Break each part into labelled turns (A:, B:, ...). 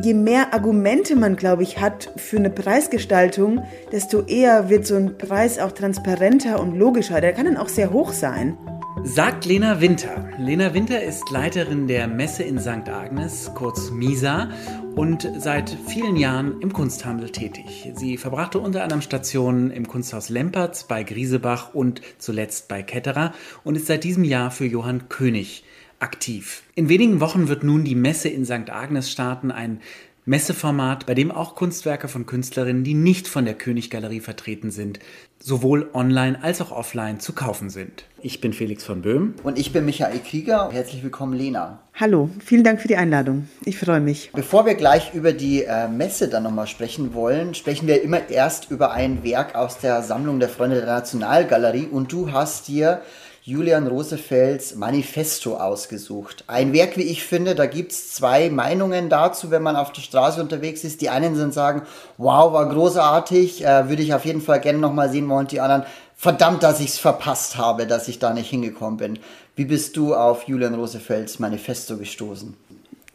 A: je mehr Argumente man, glaube ich, hat für eine Preisgestaltung, desto eher wird so ein Preis auch transparenter und logischer. Der kann dann auch sehr hoch sein.
B: Sagt Lena Winter. Lena Winter ist Leiterin der Messe in St. Agnes, kurz MISA, und seit vielen Jahren im Kunsthandel tätig. Sie verbrachte unter anderem Stationen im Kunsthaus Lempertz, bei Griesebach und zuletzt bei Ketterer und ist seit diesem Jahr für Johann König aktiv. In wenigen Wochen wird nun die Messe in St. Agnes starten, ein Messeformat, bei dem auch Kunstwerke von Künstlerinnen, die nicht von der Königgalerie vertreten sind, sowohl online als auch offline zu kaufen sind. Ich bin Felix von Böhm.
C: Und ich bin Michael Krieger. Herzlich willkommen, Lena.
A: Hallo, vielen Dank für die Einladung. Ich freue mich.
C: Bevor wir gleich über die äh, Messe dann nochmal sprechen wollen, sprechen wir immer erst über ein Werk aus der Sammlung der Freunde der Nationalgalerie. Und du hast dir Julian Rosefelds Manifesto ausgesucht. Ein Werk, wie ich finde, da gibt es zwei Meinungen dazu, wenn man auf der Straße unterwegs ist. Die einen sind sagen, wow, war großartig, äh, würde ich auf jeden Fall gerne nochmal sehen wollen. Die anderen, verdammt, dass ich es verpasst habe, dass ich da nicht hingekommen bin. Wie bist du auf Julian Rosefelds Manifesto gestoßen?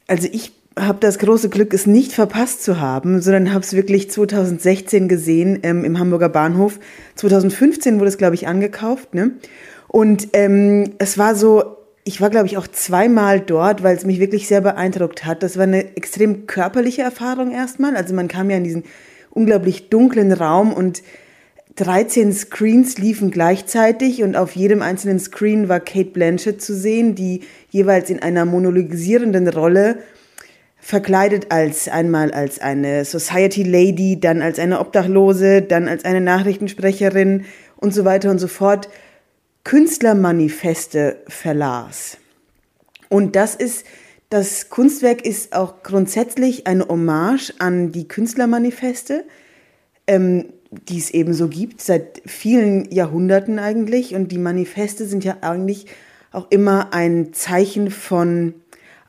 A: Also ich habe das große Glück, es nicht verpasst zu haben, sondern habe es wirklich 2016 gesehen ähm, im Hamburger Bahnhof. 2015 wurde es, glaube ich, angekauft. Ne? Und ähm, es war so, ich war, glaube ich, auch zweimal dort, weil es mich wirklich sehr beeindruckt hat. Das war eine extrem körperliche Erfahrung erstmal. Also man kam ja in diesen unglaublich dunklen Raum und 13 Screens liefen gleichzeitig und auf jedem einzelnen Screen war Kate Blanchett zu sehen, die jeweils in einer monologisierenden Rolle verkleidet als einmal als eine Society Lady, dann als eine Obdachlose, dann als eine Nachrichtensprecherin und so weiter und so fort Künstlermanifeste verlas. Und das ist, das Kunstwerk ist auch grundsätzlich eine Hommage an die Künstlermanifeste, ähm, die es eben so gibt, seit vielen Jahrhunderten eigentlich. Und die Manifeste sind ja eigentlich auch immer ein Zeichen von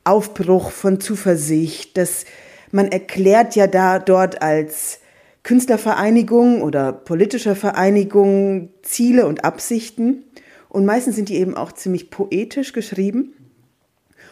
A: Aufbruch, von Zuversicht. Das, man erklärt ja da dort als Künstlervereinigung oder politischer Vereinigung Ziele und Absichten. Und meistens sind die eben auch ziemlich poetisch geschrieben.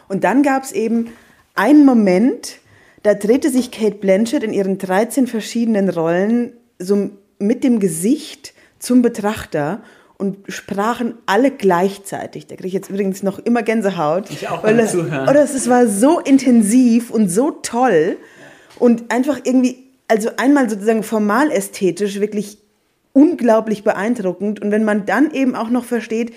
A: Und dann gab es eben einen Moment, da drehte sich Kate Blanchett in ihren 13 verschiedenen Rollen so mit dem Gesicht zum Betrachter und sprachen alle gleichzeitig. Da kriege ich jetzt übrigens noch immer Gänsehaut.
B: Ich auch beim Zuhören.
A: Oder es war so intensiv und so toll und einfach irgendwie, also einmal sozusagen formal ästhetisch wirklich unglaublich beeindruckend. Und wenn man dann eben auch noch versteht,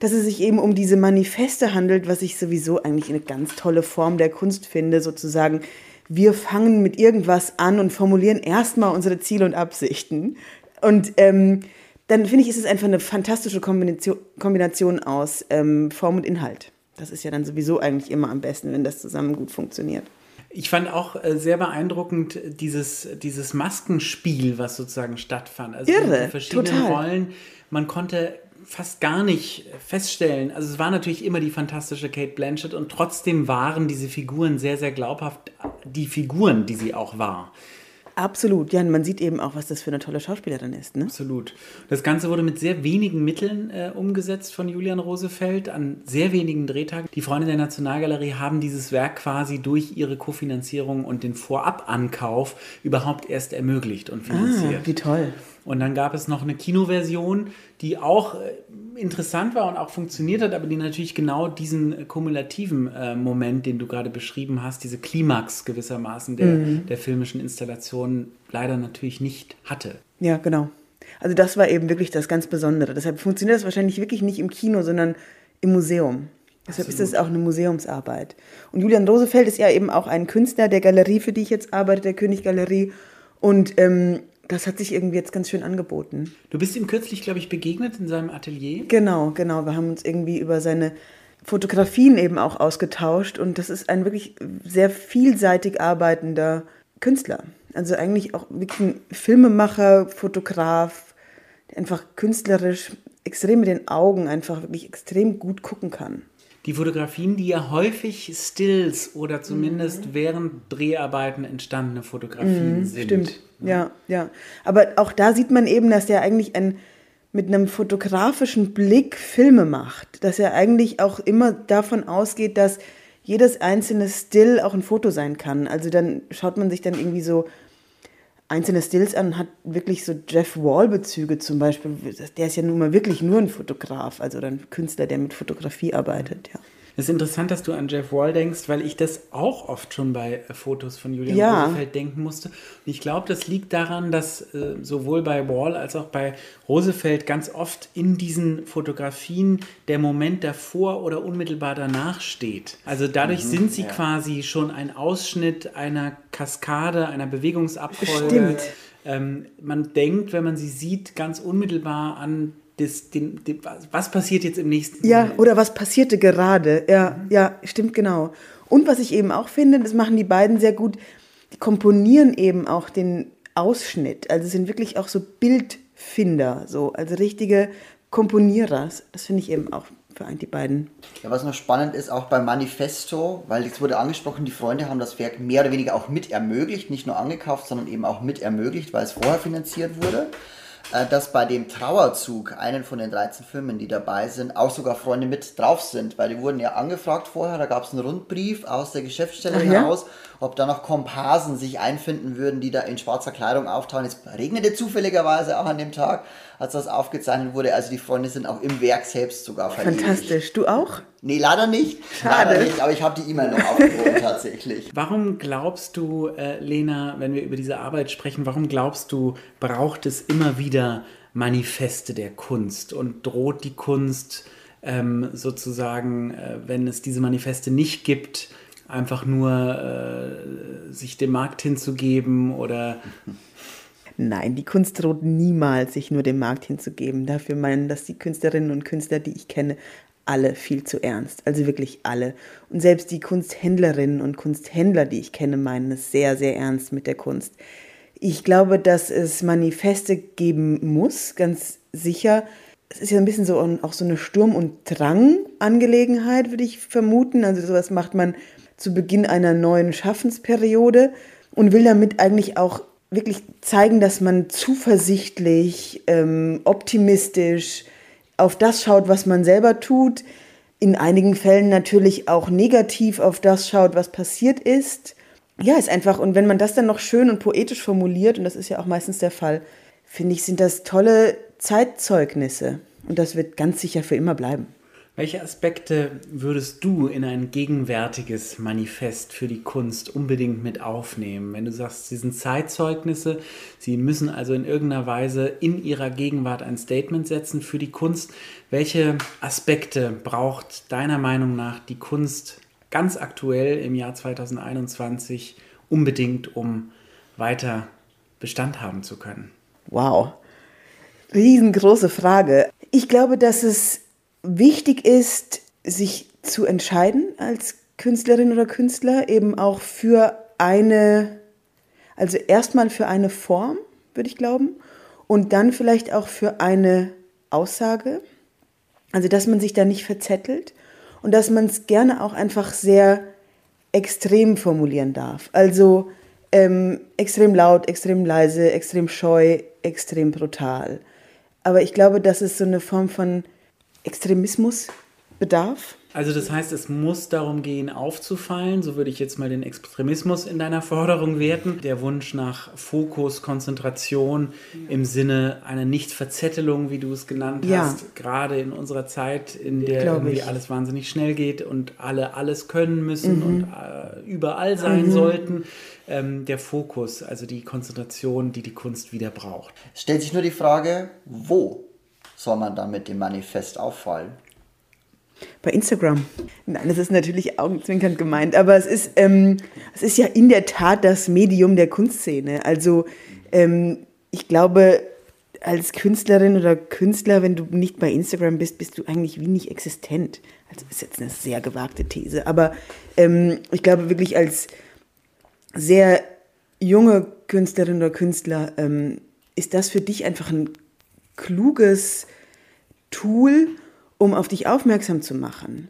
A: dass es sich eben um diese Manifeste handelt, was ich sowieso eigentlich eine ganz tolle Form der Kunst finde, sozusagen. Wir fangen mit irgendwas an und formulieren erstmal unsere Ziele und Absichten. Und ähm, dann finde ich, ist es einfach eine fantastische Kombination, Kombination aus ähm, Form und Inhalt. Das ist ja dann sowieso eigentlich immer am besten, wenn das zusammen gut funktioniert.
B: Ich fand auch äh, sehr beeindruckend dieses, dieses Maskenspiel, was sozusagen stattfand.
A: Also Irre,
B: verschiedenen
A: total.
B: Rollen. Man konnte fast gar nicht feststellen. Also es war natürlich immer die fantastische Kate Blanchett und trotzdem waren diese Figuren sehr, sehr glaubhaft die Figuren, die sie auch war.
A: Absolut, ja, und man sieht eben auch, was das für eine tolle Schauspielerin ist. Ne?
B: Absolut. Das Ganze wurde mit sehr wenigen Mitteln äh, umgesetzt von Julian Rosefeld an sehr wenigen Drehtagen. Die Freunde der Nationalgalerie haben dieses Werk quasi durch ihre Kofinanzierung und den Vorabankauf überhaupt erst ermöglicht und finanziert.
A: Ah, wie toll.
B: Und dann gab es noch eine Kinoversion, die auch äh, interessant war und auch funktioniert hat, aber die natürlich genau diesen äh, kumulativen äh, Moment, den du gerade beschrieben hast, diese Klimax gewissermaßen der,
A: Mhm.
B: der filmischen Installation leider natürlich nicht hatte.
A: Ja, genau. Also das war eben wirklich das ganz Besondere. Deshalb funktioniert das wahrscheinlich wirklich nicht im Kino, sondern im Museum. Deshalb ist
B: Absolut.
A: es auch eine Museumsarbeit. Und Julian Rosefeld ist ja eben auch ein Künstler der Galerie, für die ich jetzt arbeite, der Königgalerie. Und ähm, das hat sich irgendwie jetzt ganz schön angeboten.
B: Du bist ihm kürzlich, glaube ich, begegnet in seinem Atelier.
A: Genau, genau. Wir haben uns irgendwie über seine Fotografien eben auch ausgetauscht. Und das ist ein wirklich sehr vielseitig arbeitender Künstler. Also eigentlich auch wirklich ein Filmemacher, Fotograf, der einfach künstlerisch extrem mit den Augen einfach wirklich extrem gut gucken kann.
B: Die Fotografien, die ja häufig Stills oder
A: Mhm.
B: zumindest während Dreharbeiten entstandene Fotografien sind.
A: Mhm, Stimmt, ja, ja. Aber auch da sieht man eben, dass er eigentlich ein, mit einem fotografischen Blick Filme macht. Dass er eigentlich auch immer davon ausgeht, dass jedes einzelne Still auch ein Foto sein kann. Also dann schaut man sich dann irgendwie so einzelne Stills an hat wirklich so Jeff Wall-Bezüge zum Beispiel. Der ist ja nun mal wirklich nur ein Fotograf, also ein Künstler, der mit Fotografie arbeitet, ja.
B: Es ist interessant, dass du an Jeff Wall denkst, weil ich das auch oft schon bei äh, Fotos von Julian
A: Ja.
B: Rosefeld denken musste. Und ich glaube, das liegt daran, dass äh, sowohl bei Wall als auch bei Rosefeld ganz oft in diesen Fotografien der Moment davor oder unmittelbar danach steht. Also dadurch sind sie quasi schon ein Ausschnitt einer Kaskade, einer Bewegungsabfolge.
A: Stimmt.
B: Ähm, man denkt, wenn man sie sieht, ganz unmittelbar an das, den, den, was passiert jetzt im nächsten
A: Ja,
B: Moment.
A: oder was passierte gerade? Ja, ja, stimmt genau. Und was ich eben auch finde, das machen die beiden sehr gut, die komponieren eben auch den Ausschnitt. Also sind wirklich auch so Bildfinder, so, also richtige Komponierer. Das finde ich eben auch vereint die beiden.
C: Ja, was noch spannend ist, auch beim Manifesto, weil jetzt wurde angesprochen, die Freunde haben das Werk mehr oder weniger auch mit ermöglicht, nicht nur angekauft, sondern eben auch mit ermöglicht, weil es vorher finanziert wurde. Äh, Dass bei dem Trauerzug, einen von den 13 Filmen, die dabei sind, auch sogar Freunde mit drauf sind, weil die wurden ja angefragt vorher, da gab es einen Rundbrief aus der Geschäftsstelle
A: Ach ja?
C: heraus, ob da noch Komparsen sich einfinden würden, die da in schwarzer Kleidung auftauchen. Es regnete zufälligerweise auch an dem Tag, als das aufgezeichnet wurde. Also die Freunde sind auch im Werk selbst sogar verewigt.
A: Fantastisch. Du auch?
C: Nee, leider nicht.
A: Schade.
C: Leider nicht, aber ich habe die E-Mail noch aufgehoben tatsächlich.
B: Warum glaubst du, äh, Lena, wenn wir über diese Arbeit sprechen, warum glaubst du, braucht es immer wieder Manifeste der Kunst und droht die Kunst ähm, sozusagen, äh, wenn es diese Manifeste nicht gibt, einfach nur äh, sich dem Markt hinzugeben oder
A: Nein, die Kunst droht niemals, sich nur dem Markt hinzugeben. Dafür meinen das die Künstlerinnen und Künstler, die ich kenne, alle viel zu ernst. Also wirklich alle. Und selbst die Kunsthändlerinnen und Kunsthändler, die ich kenne, meinen es sehr, sehr ernst mit der Kunst. Ich glaube, dass es Manifeste geben muss, ganz sicher. Es ist ja ein bisschen so auch so eine Sturm- und Drang-Angelegenheit, würde ich vermuten. Also sowas macht man zu Beginn einer neuen Schaffensperiode und will damit eigentlich auch wirklich zeigen, dass man zuversichtlich, ähm, optimistisch auf das schaut, was man selber tut. In einigen Fällen natürlich auch negativ auf das schaut, was passiert ist. Ja, ist einfach, und wenn man das dann noch schön und poetisch formuliert, und das ist ja auch meistens der Fall, finde ich, sind das tolle Zeitzeugnisse. Und das wird ganz sicher für immer bleiben.
B: Welche Aspekte würdest du in ein gegenwärtiges Manifest für die Kunst unbedingt mit aufnehmen? Wenn du sagst, sie sind Zeitzeugnisse, sie müssen also in irgendeiner Weise in ihrer Gegenwart ein Statement setzen für die Kunst. Welche Aspekte braucht deiner Meinung nach die Kunst ganz aktuell im Jahr 2021 unbedingt, um weiter Bestand haben zu können?
A: Wow. Riesengroße Frage. Ich glaube, dass es wichtig ist, sich zu entscheiden als Künstlerin oder Künstler, eben auch für eine, also erstmal für eine Form, würde ich glauben, und dann vielleicht auch für eine Aussage. Also, dass man sich da nicht verzettelt und dass man es gerne auch einfach sehr extrem formulieren darf. Also ähm, extrem laut, extrem leise, extrem scheu, extrem brutal. Aber ich glaube, dass es so eine Form von Extremismus bedarf.
B: Also das heißt, es muss darum gehen, aufzufallen. So würde ich jetzt mal den Extremismus in deiner Forderung werten. Der Wunsch nach Fokus, Konzentration im Sinne einer Nichtverzettelung, wie du es genannt
A: Ja.
B: hast. Gerade in unserer Zeit, in der
A: Glaube
B: irgendwie
A: ich.
B: alles wahnsinnig schnell geht und alle alles können müssen
A: Mhm.
B: und äh, überall sein sollten. Ähm, der Fokus, also die Konzentration, die die Kunst wieder braucht.
C: Es stellt sich nur die Frage, wo soll man dann mit dem Manifest auffallen?
A: Bei Instagram. Nein, das ist natürlich augenzwinkernd gemeint, aber es ist, ähm, es ist ja in der Tat das Medium der Kunstszene. Also ähm, ich glaube, als Künstlerin oder Künstler, wenn du nicht bei Instagram bist, bist du eigentlich wie nicht existent. Also ist jetzt eine sehr gewagte These, aber ähm, ich glaube wirklich als sehr junge Künstlerin oder Künstler ähm, ist das für dich einfach ein kluges Tool, um auf dich aufmerksam zu machen.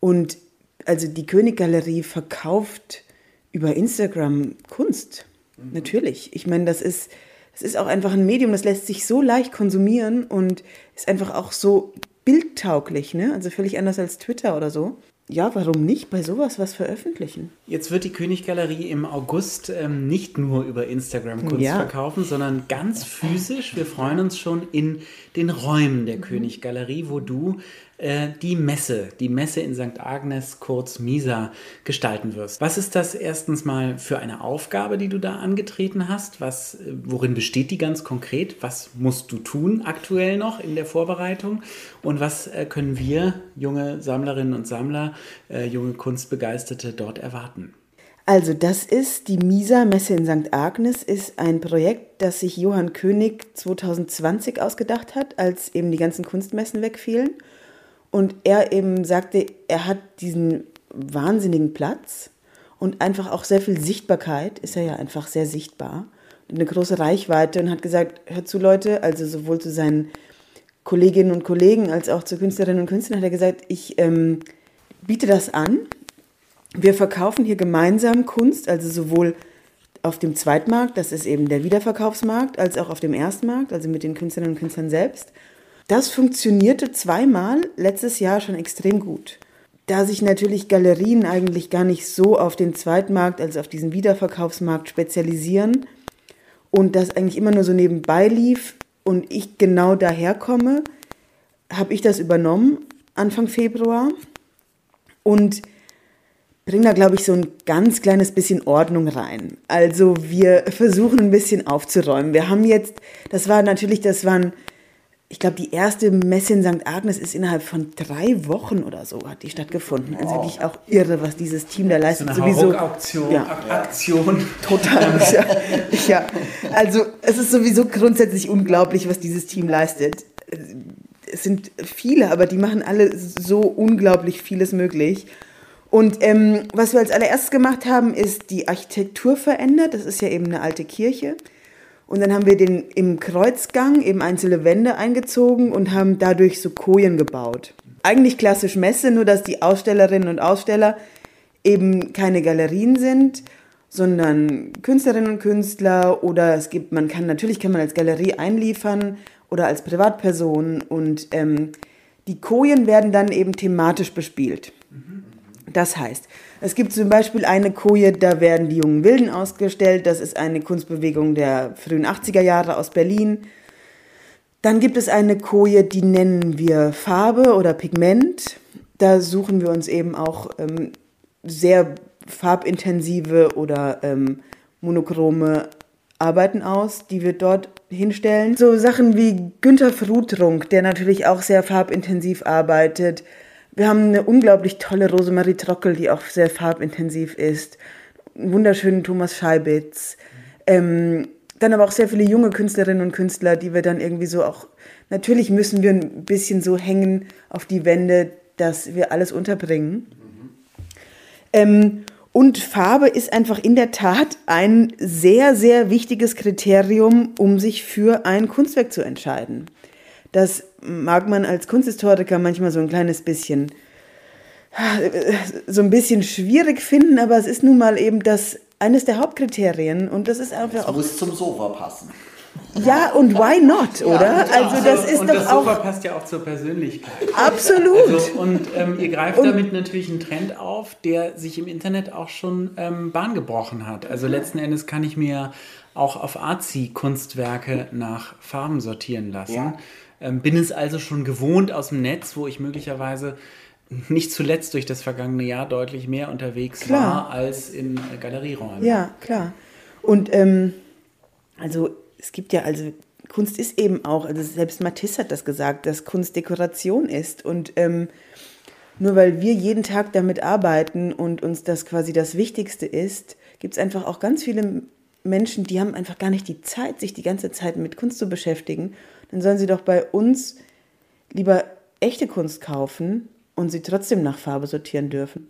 A: Und also die Königgalerie verkauft über Instagram Kunst. Natürlich. Ich meine, das ist, das ist auch einfach ein Medium, das lässt sich so leicht konsumieren und ist einfach auch so bildtauglich, ne? Also völlig anders als Twitter oder so. Ja, warum nicht bei sowas was veröffentlichen?
B: Jetzt wird die Königgalerie im August ähm, nicht nur über Instagram Kunst ja. verkaufen, sondern ganz physisch. Wir freuen uns schon in den Räumen der mhm. Königgalerie, wo du äh, die Messe, die Messe in St. Agnes, kurz Misa, gestalten wirst. Was ist das erstens mal für eine Aufgabe, die du da angetreten hast? Was, äh, worin besteht die ganz konkret? Was musst du tun aktuell noch in der Vorbereitung? Und was äh, können wir, junge Sammlerinnen und Sammler, junge Kunstbegeisterte dort erwarten?
A: Also das ist die Misa Messe in St. Agnes, ist ein Projekt, das sich Johann König 2020 ausgedacht hat, als eben die ganzen Kunstmessen wegfielen. Und er eben sagte, er hat diesen wahnsinnigen Platz und einfach auch sehr viel Sichtbarkeit, ist er ja einfach sehr sichtbar, eine große Reichweite und hat gesagt, hört zu Leute, also sowohl zu seinen Kolleginnen und Kollegen als auch zu Künstlerinnen und Künstlern hat er gesagt, ich ähm, biete das an. Wir verkaufen hier gemeinsam Kunst, also sowohl auf dem Zweitmarkt, das ist eben der Wiederverkaufsmarkt, als auch auf dem Erstmarkt, also mit den Künstlerinnen und Künstlern selbst. Das funktionierte zweimal letztes Jahr schon extrem gut. Da sich natürlich Galerien eigentlich gar nicht so auf den Zweitmarkt als auf diesen Wiederverkaufsmarkt spezialisieren und das eigentlich immer nur so nebenbei lief und ich genau daherkomme, habe ich das übernommen Anfang Februar und bringe da, glaube ich, so ein ganz kleines bisschen Ordnung rein. Also wir versuchen ein bisschen aufzuräumen. Wir haben jetzt, das war natürlich, das waren ich glaube, die erste Messe in St. Agnes ist innerhalb von drei Wochen oder so hat die stattgefunden. Also wirklich auch irre, was dieses Team da leistet.
B: So eine sowieso Auktion, ja. Aktion.
A: Total. ja. ja. Also es ist sowieso grundsätzlich unglaublich, was dieses Team leistet. Es sind viele, aber die machen alle so unglaublich vieles möglich. Und ähm, was wir als allererstes gemacht haben, ist die Architektur verändert. Das ist ja eben eine alte Kirche. Und dann haben wir den im Kreuzgang eben einzelne Wände eingezogen und haben dadurch so Kojen gebaut. Eigentlich klassisch Messe, nur dass die Ausstellerinnen und Aussteller eben keine Galerien sind, sondern Künstlerinnen und Künstler oder es gibt, man kann, natürlich kann man als Galerie einliefern oder als Privatperson und ähm, die Kojen werden dann eben thematisch bespielt. Das heißt, es gibt zum Beispiel eine Koje, da werden die jungen Wilden ausgestellt. Das ist eine Kunstbewegung der frühen 80er Jahre aus Berlin. Dann gibt es eine Koje, die nennen wir Farbe oder Pigment. Da suchen wir uns eben auch ähm, sehr farbintensive oder ähm, monochrome Arbeiten aus, die wir dort hinstellen. So Sachen wie Günter Frutrunk, der natürlich auch sehr farbintensiv arbeitet. Wir haben eine unglaublich tolle Rosemarie Trockel, die auch sehr farbintensiv ist. Einen wunderschönen Thomas Scheibitz. Ähm, dann aber auch sehr viele junge Künstlerinnen und Künstler, die wir dann irgendwie so auch, natürlich müssen wir ein bisschen so hängen auf die Wände, dass wir alles unterbringen. Ähm, und Farbe ist einfach in der Tat ein sehr, sehr wichtiges Kriterium, um sich für ein Kunstwerk zu entscheiden. Das mag man als Kunsthistoriker manchmal so ein kleines bisschen so ein bisschen schwierig finden, aber es ist nun mal eben das eines der Hauptkriterien und das ist einfach
C: es auch muss zum Sofa passen.
A: Ja, und why not, oder?
B: Ja, also das ist und doch das Sofa auch passt ja auch zur Persönlichkeit.
A: Absolut.
B: Also, und ähm, ihr greift und, damit natürlich einen Trend auf, der sich im Internet auch schon ähm, Bahn gebrochen hat. Also letzten Endes kann ich mir auch auf Arzi Kunstwerke nach Farben sortieren lassen. Ja. Ähm, bin es also schon gewohnt aus dem Netz, wo ich möglicherweise nicht zuletzt durch das vergangene Jahr deutlich mehr unterwegs klar. war als in äh, Galerieräumen.
A: Ja, klar. Und ähm, also es gibt ja, also Kunst ist eben auch, also selbst Matisse hat das gesagt, dass Kunst Dekoration ist. Und ähm, nur weil wir jeden Tag damit arbeiten und uns das quasi das Wichtigste ist, gibt es einfach auch ganz viele Menschen, die haben einfach gar nicht die Zeit, sich die ganze Zeit mit Kunst zu beschäftigen dann sollen sie doch bei uns lieber echte Kunst kaufen und sie trotzdem nach Farbe sortieren dürfen.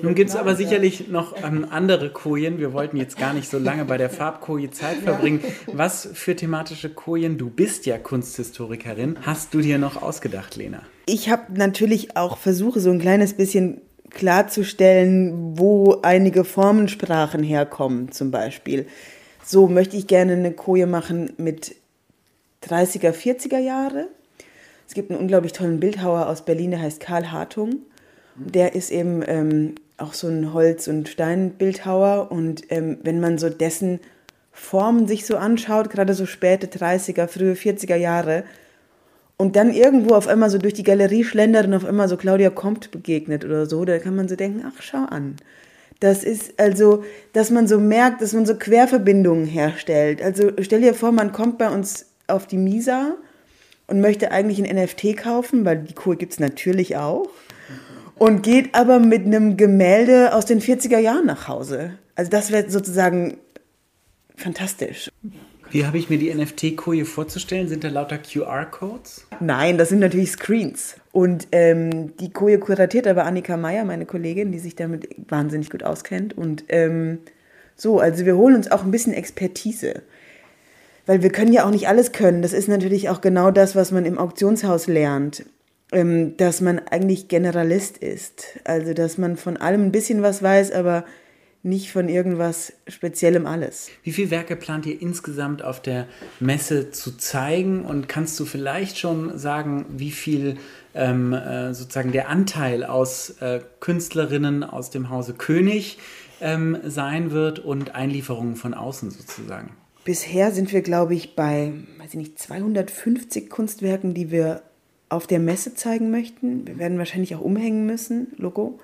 B: Nun gibt es aber sicherlich noch ähm, andere Kojen. Wir wollten jetzt gar nicht so lange bei der Farbkoje Zeit verbringen. Was für thematische Kojen, du bist ja Kunsthistorikerin, hast du dir noch ausgedacht, Lena?
A: Ich habe natürlich auch versucht, so ein kleines bisschen klarzustellen, wo einige Formensprachen herkommen, zum Beispiel. So möchte ich gerne eine Koje machen mit 30er, 40er Jahre. Es gibt einen unglaublich tollen Bildhauer aus Berlin, der heißt Karl Hartung. der ist eben ähm, auch so ein Holz- und Steinbildhauer. Und ähm, wenn man so dessen Formen sich so anschaut, gerade so späte 30er, frühe 40er Jahre, und dann irgendwo auf einmal so durch die Galerie schlendert und auf einmal so Claudia Comte begegnet oder so, da kann man so denken, ach, schau an. Das ist also, dass man so merkt, dass man so Querverbindungen herstellt. Also stell dir vor, man kommt bei uns auf die Misa und möchte eigentlich ein NFT kaufen, weil die Kohle gibt es natürlich auch. Und geht aber mit einem Gemälde aus den 40er Jahren nach Hause. Also das wäre sozusagen fantastisch.
B: Wie habe ich mir die NFT-Koje vorzustellen? Sind da lauter QR-Codes?
A: Nein, das sind natürlich Screens. Und ähm, die Koje kuratiert aber Annika Meyer, meine Kollegin, die sich damit wahnsinnig gut auskennt. Und ähm, so, also wir holen uns auch ein bisschen Expertise. Weil wir können ja auch nicht alles können. Das ist natürlich auch genau das, was man im Auktionshaus lernt. Ähm, dass man eigentlich Generalist ist. Also, dass man von allem ein bisschen was weiß, aber nicht von irgendwas Speziellem alles.
B: Wie viele Werke plant ihr insgesamt auf der Messe zu zeigen? Und kannst du vielleicht schon sagen, wie viel ähm, äh, sozusagen der Anteil aus äh, Künstlerinnen aus dem Hause König ähm, sein wird und Einlieferungen von außen sozusagen?
A: Bisher sind wir, glaube ich, bei, weiß ich nicht, 250 Kunstwerken, die wir auf der Messe zeigen möchten. Wir werden wahrscheinlich auch umhängen müssen, Logo.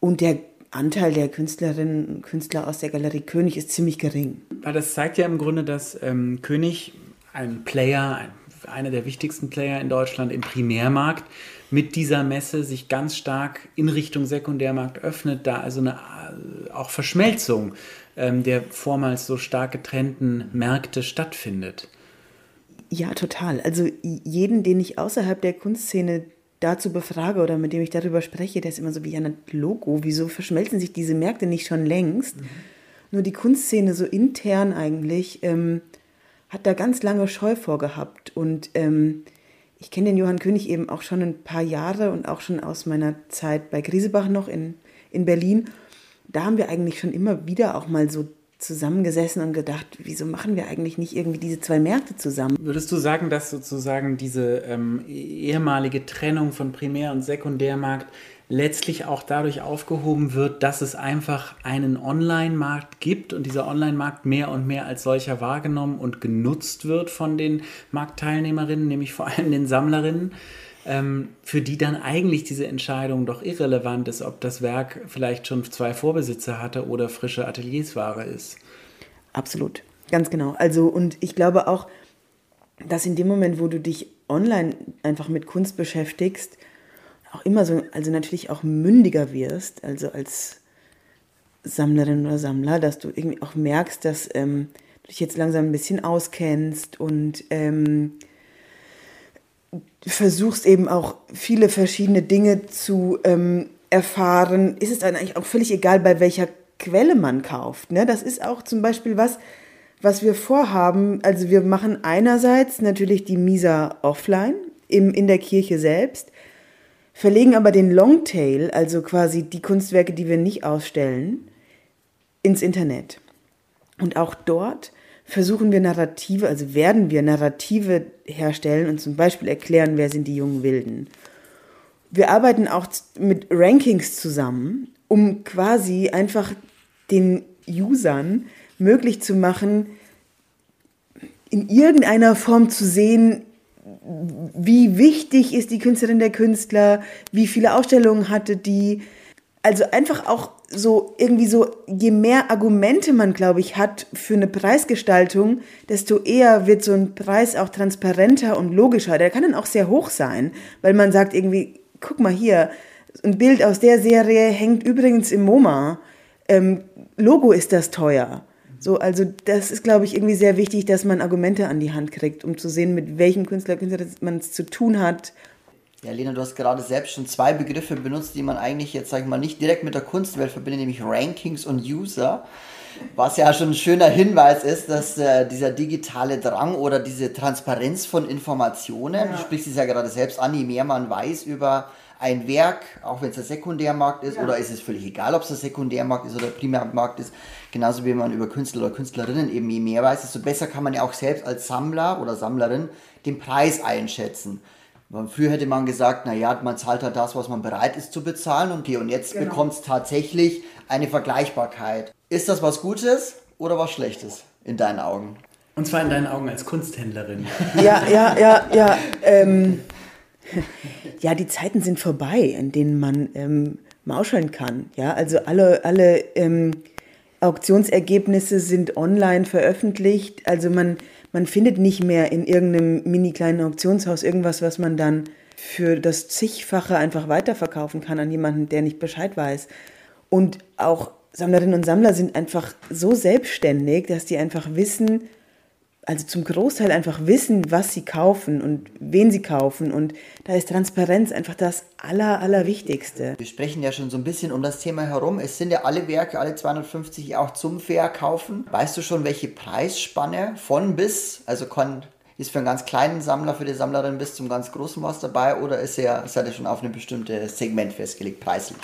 A: Und der Anteil der Künstlerinnen und Künstler aus der Galerie König ist ziemlich gering.
B: Weil das zeigt ja im Grunde, dass ähm, König ein Player, ein, einer der wichtigsten Player in Deutschland im Primärmarkt, mit dieser Messe sich ganz stark in Richtung Sekundärmarkt öffnet, da also eine äh, auch Verschmelzung der vormals so stark getrennten Märkte stattfindet.
A: Ja, total. Also jeden, den ich außerhalb der Kunstszene dazu befrage oder mit dem ich darüber spreche, der ist immer so wie ein Logo. Wieso verschmelzen sich diese Märkte nicht schon längst? Mhm. Nur die Kunstszene so intern eigentlich ähm, hat da ganz lange Scheu vorgehabt. Und ähm, ich kenne den Johann König eben auch schon ein paar Jahre und auch schon aus meiner Zeit bei Griesebach noch in, in Berlin. Da haben wir eigentlich schon immer wieder auch mal so zusammengesessen und gedacht, wieso machen wir eigentlich nicht irgendwie diese zwei Märkte zusammen?
B: Würdest du sagen, dass sozusagen diese ähm, ehemalige Trennung von Primär- und Sekundärmarkt letztlich auch dadurch aufgehoben wird, dass es einfach einen Online-Markt gibt und dieser Online-Markt mehr und mehr als solcher wahrgenommen und genutzt wird von den Marktteilnehmerinnen, nämlich vor allem den Sammlerinnen? Ähm, für die dann eigentlich diese Entscheidung doch irrelevant ist, ob das Werk vielleicht schon zwei Vorbesitzer hatte oder frische Ateliersware ist.
A: Absolut, ganz genau. Also und ich glaube auch, dass in dem Moment, wo du dich online einfach mit Kunst beschäftigst, auch immer so, also natürlich auch mündiger wirst, also als Sammlerin oder Sammler, dass du irgendwie auch merkst, dass ähm, du dich jetzt langsam ein bisschen auskennst und ähm, versuchst eben auch viele verschiedene Dinge zu ähm, erfahren, ist es dann eigentlich auch völlig egal, bei welcher Quelle man kauft. Ne? Das ist auch zum Beispiel was, was wir vorhaben. Also wir machen einerseits natürlich die Misa offline im, in der Kirche selbst, verlegen aber den Longtail, also quasi die Kunstwerke, die wir nicht ausstellen, ins Internet. Und auch dort versuchen wir Narrative, also werden wir Narrative herstellen und zum Beispiel erklären, wer sind die jungen Wilden. Wir arbeiten auch mit Rankings zusammen, um quasi einfach den Usern möglich zu machen, in irgendeiner Form zu sehen, wie wichtig ist die Künstlerin der Künstler, wie viele Ausstellungen hatte die. Also einfach auch so irgendwie so, je mehr Argumente man, glaube ich, hat für eine Preisgestaltung, desto eher wird so ein Preis auch transparenter und logischer. Der kann dann auch sehr hoch sein, weil man sagt irgendwie, guck mal hier, ein Bild aus der Serie hängt übrigens im MoMA. Ähm, Logo ist das teuer. So, also das ist, glaube ich, irgendwie sehr wichtig, dass man Argumente an die Hand kriegt, um zu sehen, mit welchem Künstler, Künstler man es zu tun hat
C: ja, Lena, du hast gerade selbst schon zwei Begriffe benutzt, die man eigentlich jetzt, sag ich mal, nicht direkt mit der Kunstwelt verbindet, nämlich Rankings und User. Was ja schon ein schöner Hinweis ist, dass äh, dieser digitale Drang oder diese Transparenz von Informationen, ja. du sprichst es ja gerade selbst an, je mehr man weiß über ein Werk, auch wenn es der Sekundärmarkt ist, ja. oder ist es völlig egal, ob es der Sekundärmarkt ist oder der Primärmarkt ist, genauso wie man über Künstler oder Künstlerinnen eben je mehr weiß, desto besser kann man ja auch selbst als Sammler oder Sammlerin den Preis einschätzen Früher hätte man gesagt, naja, man zahlt halt das, was man bereit ist zu bezahlen und und jetzt genau. bekommt es tatsächlich eine Vergleichbarkeit. Ist das was Gutes oder was Schlechtes in deinen Augen?
B: Und zwar in deinen Augen als Kunsthändlerin.
A: Ja, ja, ja, ja. Ähm, ja, die Zeiten sind vorbei, in denen man ähm, mauscheln kann. Ja, also alle, alle ähm, Auktionsergebnisse sind online veröffentlicht. Also man, man findet nicht mehr in irgendeinem mini kleinen Auktionshaus irgendwas, was man dann für das zigfache einfach weiterverkaufen kann an jemanden, der nicht Bescheid weiß. Und auch Sammlerinnen und Sammler sind einfach so selbstständig, dass die einfach wissen, also zum Großteil einfach wissen, was sie kaufen und wen sie kaufen. Und da ist Transparenz einfach das Aller, Allerwichtigste.
C: Wir sprechen ja schon so ein bisschen um das Thema herum. Es sind ja alle Werke, alle 250 auch zum Verkaufen. Weißt du schon, welche Preisspanne von bis, also kann, ist für einen ganz kleinen Sammler, für die Sammlerin bis zum ganz großen was dabei oder ist er, seid ihr schon auf ein bestimmtes Segment festgelegt, preislich?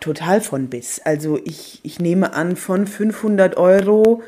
A: Total von bis. Also ich, ich nehme an, von 500 Euro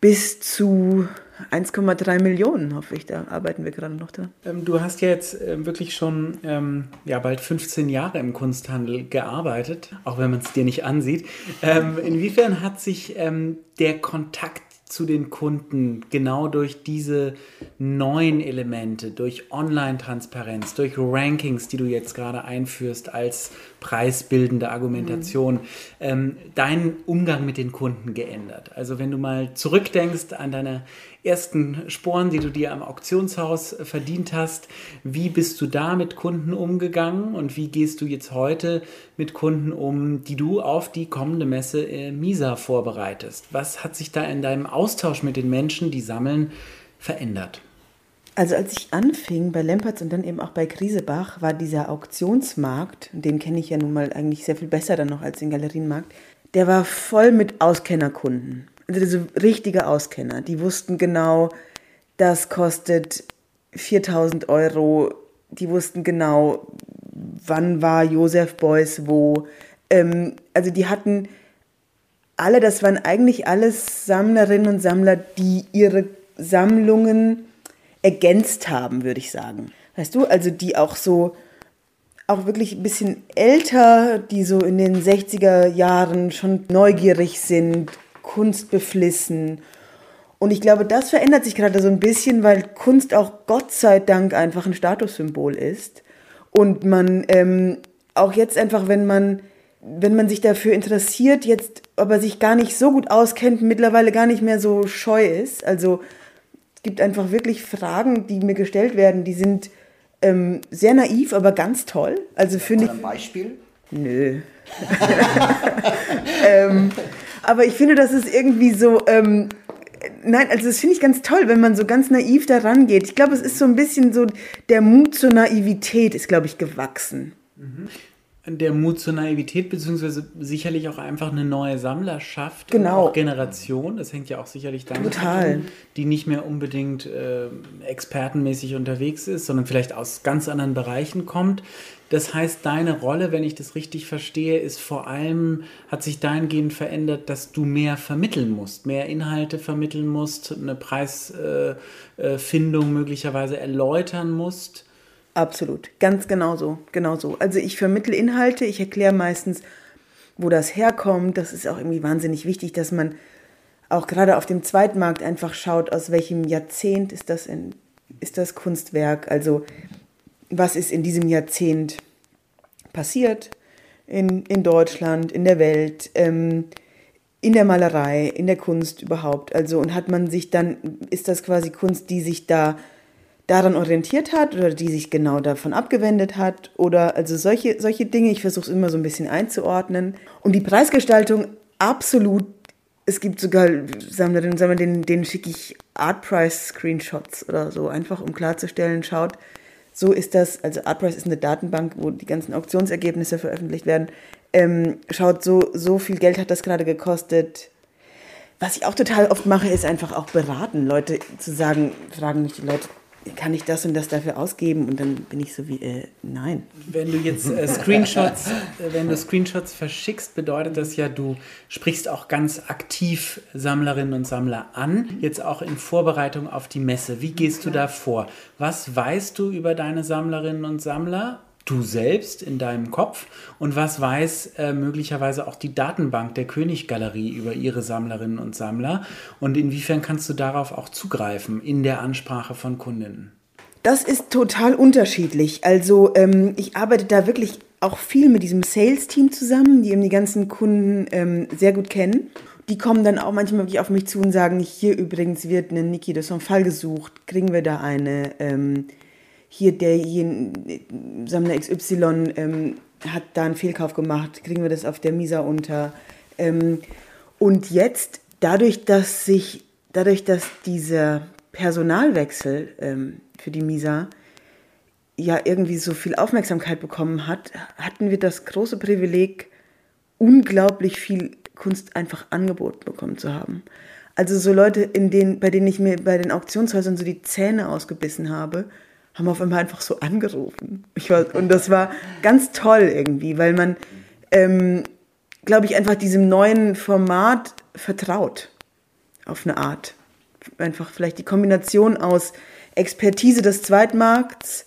A: bis zu 1,3 Millionen, hoffe ich. Da arbeiten wir gerade noch dran.
B: Ähm, du hast jetzt äh, wirklich schon ähm, ja, bald 15 Jahre im Kunsthandel gearbeitet, auch wenn man es dir nicht ansieht. Ähm, inwiefern hat sich ähm, der Kontakt zu den Kunden genau durch diese neuen Elemente, durch Online-Transparenz, durch Rankings, die du jetzt gerade einführst als preisbildende Argumentation, mhm. ähm, deinen Umgang mit den Kunden geändert? Also wenn du mal zurückdenkst an deine ersten Sporen, die du dir am Auktionshaus verdient hast, wie bist du da mit Kunden umgegangen und wie gehst du jetzt heute mit Kunden um, die du auf die kommende Messe äh, MISA vorbereitest? Was hat sich da in deinem Austausch mit den Menschen, die sammeln, verändert?
A: Also als ich anfing bei Lempertz und dann eben auch bei Krisebach, war dieser Auktionsmarkt, den kenne ich ja nun mal eigentlich sehr viel besser dann noch als den Galerienmarkt, der war voll mit Auskennerkunden. Also diese richtige Auskenner, die wussten genau, das kostet 4000 Euro, die wussten genau, wann war Josef Beuys wo. Ähm, also die hatten alle, das waren eigentlich alles Sammlerinnen und Sammler, die ihre Sammlungen ergänzt haben, würde ich sagen. Weißt du, also die auch so, auch wirklich ein bisschen älter, die so in den 60er Jahren schon neugierig sind, Kunst beflissen. Und ich glaube, das verändert sich gerade so ein bisschen, weil Kunst auch Gott sei Dank einfach ein Statussymbol ist. Und man ähm, auch jetzt einfach, wenn man, wenn man sich dafür interessiert, jetzt aber sich gar nicht so gut auskennt, mittlerweile gar nicht mehr so scheu ist. Also es gibt einfach wirklich Fragen, die mir gestellt werden, die sind ähm, sehr naiv, aber ganz toll. Also finde ich.
C: Ein Beispiel?
A: Nö. ähm, aber ich finde, das ist irgendwie so. Ähm, nein, also das finde ich ganz toll, wenn man so ganz naiv daran geht. Ich glaube, es ist so ein bisschen so, der Mut zur Naivität ist, glaube ich, gewachsen.
B: Mhm der Mut zur Naivität, beziehungsweise sicherlich auch einfach eine neue Sammlerschaft,
A: genau.
B: auch Generation, das hängt ja auch sicherlich damit. Tun, die nicht mehr unbedingt äh, expertenmäßig unterwegs ist, sondern vielleicht aus ganz anderen Bereichen kommt. Das heißt, deine Rolle, wenn ich das richtig verstehe, ist vor allem, hat sich dahingehend verändert, dass du mehr vermitteln musst, mehr Inhalte vermitteln musst, eine Preisfindung äh, äh, möglicherweise erläutern musst
A: Absolut, ganz genau so, genau so. Also ich vermittle Inhalte, ich erkläre meistens, wo das herkommt. Das ist auch irgendwie wahnsinnig wichtig, dass man auch gerade auf dem Zweitmarkt einfach schaut, aus welchem Jahrzehnt ist das, in, ist das Kunstwerk. Also was ist in diesem Jahrzehnt passiert in, in Deutschland, in der Welt, ähm, in der Malerei, in der Kunst überhaupt. Also und hat man sich dann, ist das quasi Kunst, die sich da daran orientiert hat oder die sich genau davon abgewendet hat oder also solche, solche Dinge. Ich versuche es immer so ein bisschen einzuordnen. Und die Preisgestaltung absolut. Es gibt sogar Sammlerinnen und Sammler, denen, denen schicke ich Art Price Screenshots oder so, einfach um klarzustellen, schaut, so ist das, also Artprice ist eine Datenbank, wo die ganzen Auktionsergebnisse veröffentlicht werden. Ähm, schaut, so, so viel Geld hat das gerade gekostet. Was ich auch total oft mache, ist einfach auch beraten, Leute zu sagen, fragen mich die Leute, kann ich das und das dafür ausgeben? Und dann bin ich so wie, äh, nein.
B: Wenn du jetzt äh, Screenshots, äh, wenn du Screenshots verschickst, bedeutet das ja, du sprichst auch ganz aktiv Sammlerinnen und Sammler an, jetzt auch in Vorbereitung auf die Messe. Wie gehst du da vor? Was weißt du über deine Sammlerinnen und Sammler? Du selbst in deinem Kopf und was weiß äh, möglicherweise auch die Datenbank der Königgalerie über ihre Sammlerinnen und Sammler und inwiefern kannst du darauf auch zugreifen in der Ansprache von Kundinnen?
A: Das ist total unterschiedlich. Also ähm, ich arbeite da wirklich auch viel mit diesem Sales-Team zusammen, die eben die ganzen Kunden ähm, sehr gut kennen. Die kommen dann auch manchmal wirklich auf mich zu und sagen, hier übrigens wird eine Niki de Fall gesucht, kriegen wir da eine? Ähm, hier der Sammler XY ähm, hat da einen Fehlkauf gemacht, kriegen wir das auf der Misa unter. Ähm, und jetzt, dadurch, dass sich, dadurch, dass dieser Personalwechsel ähm, für die Misa ja irgendwie so viel Aufmerksamkeit bekommen hat, hatten wir das große Privileg, unglaublich viel Kunst einfach angeboten bekommen zu haben. Also so Leute, in denen, bei denen ich mir bei den Auktionshäusern so die Zähne ausgebissen habe, haben auf einmal einfach so angerufen. War, und das war ganz toll irgendwie, weil man, ähm, glaube ich, einfach diesem neuen Format vertraut. Auf eine Art. Einfach vielleicht die Kombination aus Expertise des Zweitmarkts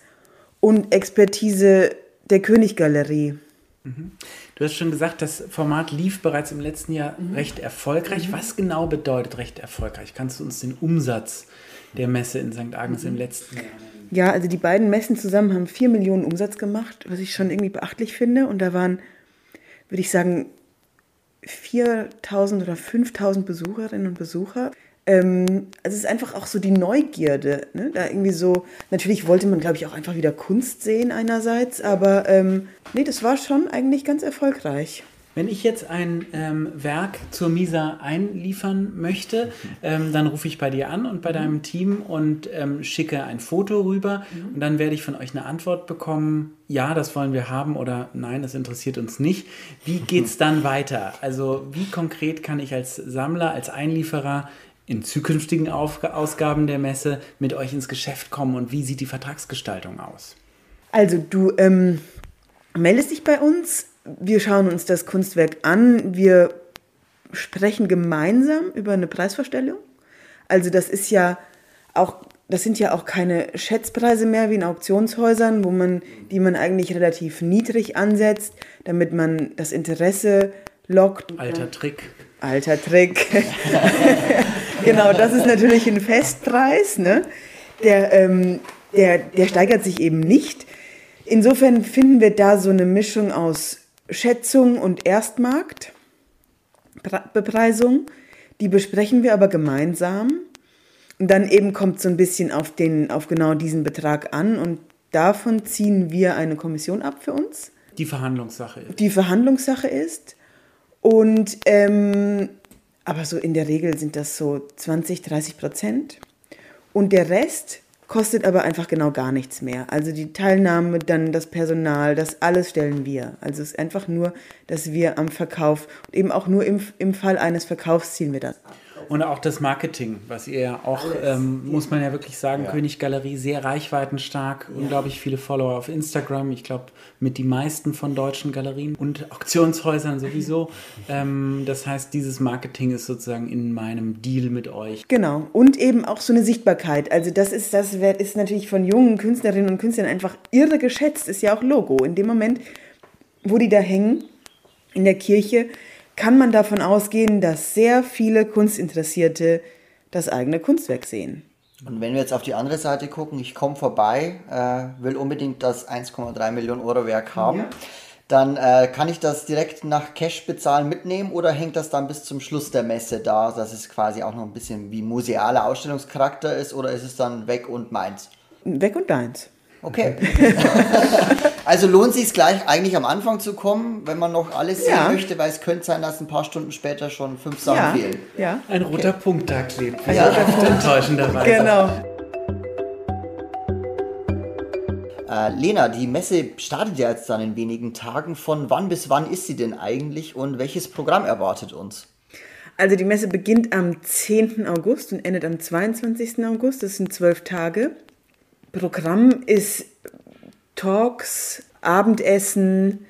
A: und Expertise der Königgalerie.
B: Mhm. Du hast schon gesagt, das Format lief bereits im letzten Jahr mhm. recht erfolgreich. Mhm. Was genau bedeutet recht erfolgreich? Kannst du uns den Umsatz der Messe in St. Agnes im letzten Jahr?
A: Ja, also die beiden Messen zusammen haben vier Millionen Umsatz gemacht, was ich schon irgendwie beachtlich finde. Und da waren, würde ich sagen, 4000 oder 5000 Besucherinnen und Besucher. Ähm, also es ist einfach auch so die Neugierde. Ne? Da irgendwie so, natürlich wollte man, glaube ich, auch einfach wieder Kunst sehen einerseits, aber ähm, nee, das war schon eigentlich ganz erfolgreich.
B: Wenn ich jetzt ein ähm, Werk zur Misa einliefern möchte, ähm, dann rufe ich bei dir an und bei deinem Team und ähm, schicke ein Foto rüber und dann werde ich von euch eine Antwort bekommen, ja, das wollen wir haben oder nein, das interessiert uns nicht. Wie geht es dann weiter? Also wie konkret kann ich als Sammler, als Einlieferer in zukünftigen Auf Ausgaben der Messe mit euch ins Geschäft kommen und wie sieht die Vertragsgestaltung aus?
A: Also du ähm, meldest dich bei uns wir schauen uns das Kunstwerk an, wir sprechen gemeinsam über eine Preisvorstellung. Also das ist ja auch, das sind ja auch keine Schätzpreise mehr wie in Auktionshäusern, wo man, die man eigentlich relativ niedrig ansetzt, damit man das Interesse lockt.
B: Alter Trick.
A: Alter Trick. genau, das ist natürlich ein Festpreis, ne? Der, ähm, der, der steigert sich eben nicht. Insofern finden wir da so eine Mischung aus Schätzung und Erstmarktbepreisung. Die besprechen wir aber gemeinsam. Und dann eben kommt so ein bisschen auf, den, auf genau diesen Betrag an und davon ziehen wir eine Kommission ab für uns.
B: Die Verhandlungssache
A: ist. Die Verhandlungssache ist. Und ähm, aber so in der Regel sind das so 20, 30 Prozent. Und der Rest kostet aber einfach genau gar nichts mehr. Also die Teilnahme, dann das Personal, das alles stellen wir. Also es ist einfach nur, dass wir am Verkauf, eben auch nur im, im Fall eines Verkaufs ziehen wir das ab.
B: Und auch das Marketing, was ihr ja auch, ähm, muss man ja wirklich sagen, ja. König Galerie sehr reichweitenstark, ja. unglaublich viele Follower auf Instagram. Ich glaube, mit die meisten von deutschen Galerien und Auktionshäusern sowieso. ähm, das heißt, dieses Marketing ist sozusagen in meinem Deal mit euch.
A: Genau. Und eben auch so eine Sichtbarkeit. Also das ist, das ist natürlich von jungen Künstlerinnen und Künstlern einfach irre geschätzt. Ist ja auch Logo. In dem Moment, wo die da hängen, in der Kirche, kann man davon ausgehen, dass sehr viele Kunstinteressierte das eigene Kunstwerk sehen.
C: Und wenn wir jetzt auf die andere Seite gucken, ich komme vorbei, äh, will unbedingt das 1,3 Millionen Euro Werk haben, ja. dann äh, kann ich das direkt nach Cash bezahlen mitnehmen oder hängt das dann bis zum Schluss der Messe da, dass es quasi auch noch ein bisschen wie musealer Ausstellungscharakter ist oder ist es dann weg und meins?
A: Weg und deins.
C: Okay. also lohnt sich gleich eigentlich am Anfang zu kommen, wenn man noch alles ja. sehen möchte, weil es könnte sein, dass ein paar Stunden später schon fünf Sachen ja. fehlen.
A: Ja.
B: Ein roter okay. Punkt da klebt. Ja. Enttäuschenderweise.
A: Genau.
C: Äh, Lena, die Messe startet ja jetzt dann in wenigen Tagen. Von wann bis wann ist sie denn eigentlich und welches Programm erwartet uns?
A: Also die Messe beginnt am 10. August und endet am 22. August. Das sind zwölf Tage. Programm ist Talks, Abendessen,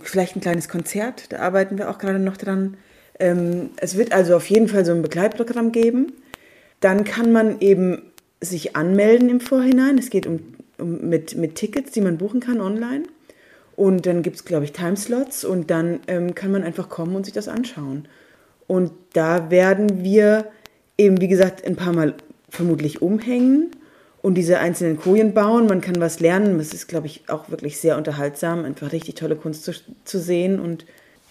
A: vielleicht ein kleines Konzert, da arbeiten wir auch gerade noch dran. Ähm, es wird also auf jeden Fall so ein Begleitprogramm geben. Dann kann man eben sich anmelden im Vorhinein. Es geht um, um mit, mit Tickets, die man buchen kann online. Und dann gibt es, glaube ich, Timeslots und dann ähm, kann man einfach kommen und sich das anschauen. Und da werden wir eben, wie gesagt, ein paar Mal vermutlich umhängen und diese einzelnen Kojen bauen. Man kann was lernen. Das ist, glaube ich, auch wirklich sehr unterhaltsam, einfach richtig tolle Kunst zu, zu sehen und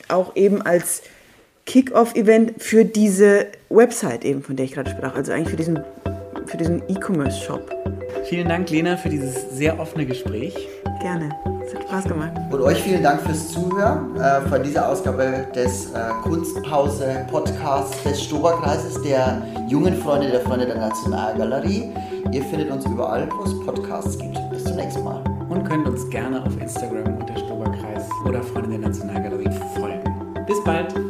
A: auch eben als Kick-Off-Event für diese Website eben, von der ich gerade sprach. Also eigentlich für diesen, für diesen E-Commerce-Shop.
B: Vielen Dank, Lena, für dieses sehr offene Gespräch.
A: Gerne. Es hat Spaß gemacht.
C: Und euch vielen Dank fürs Zuhören äh, von dieser Ausgabe des äh, Kunstpause Podcasts des Stoberkreises der jungen Freunde der Freunde der Nationalgalerie. Ihr findet uns überall, wo es Podcasts gibt. Bis zum nächsten Mal.
B: Und könnt uns gerne auf Instagram unter Stoberkreis oder Freunde der Nationalgalerie folgen. Bis bald!